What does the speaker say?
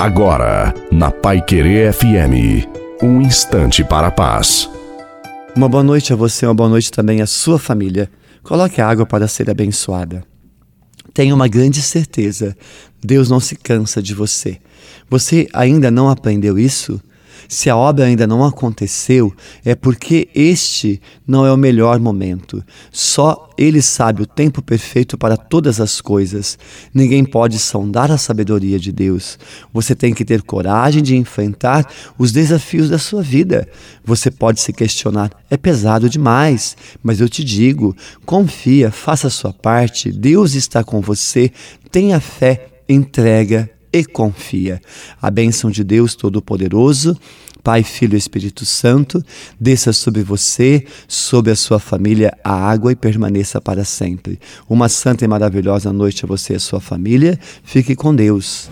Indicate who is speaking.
Speaker 1: Agora, na Pai Querer FM, um instante para a paz.
Speaker 2: Uma boa noite a você, uma boa noite também à sua família. Coloque a água para ser abençoada. Tenha uma grande certeza: Deus não se cansa de você. Você ainda não aprendeu isso? Se a obra ainda não aconteceu, é porque este não é o melhor momento. Só Ele sabe o tempo perfeito para todas as coisas. Ninguém pode sondar a sabedoria de Deus. Você tem que ter coragem de enfrentar os desafios da sua vida. Você pode se questionar: é pesado demais, mas eu te digo, confia, faça a sua parte, Deus está com você, tenha fé, entrega e confia. A bênção de Deus Todo-Poderoso, Pai, Filho e Espírito Santo, desça sobre você, sobre a sua família, a água e permaneça para sempre. Uma santa e maravilhosa noite a você e a sua família. Fique com Deus.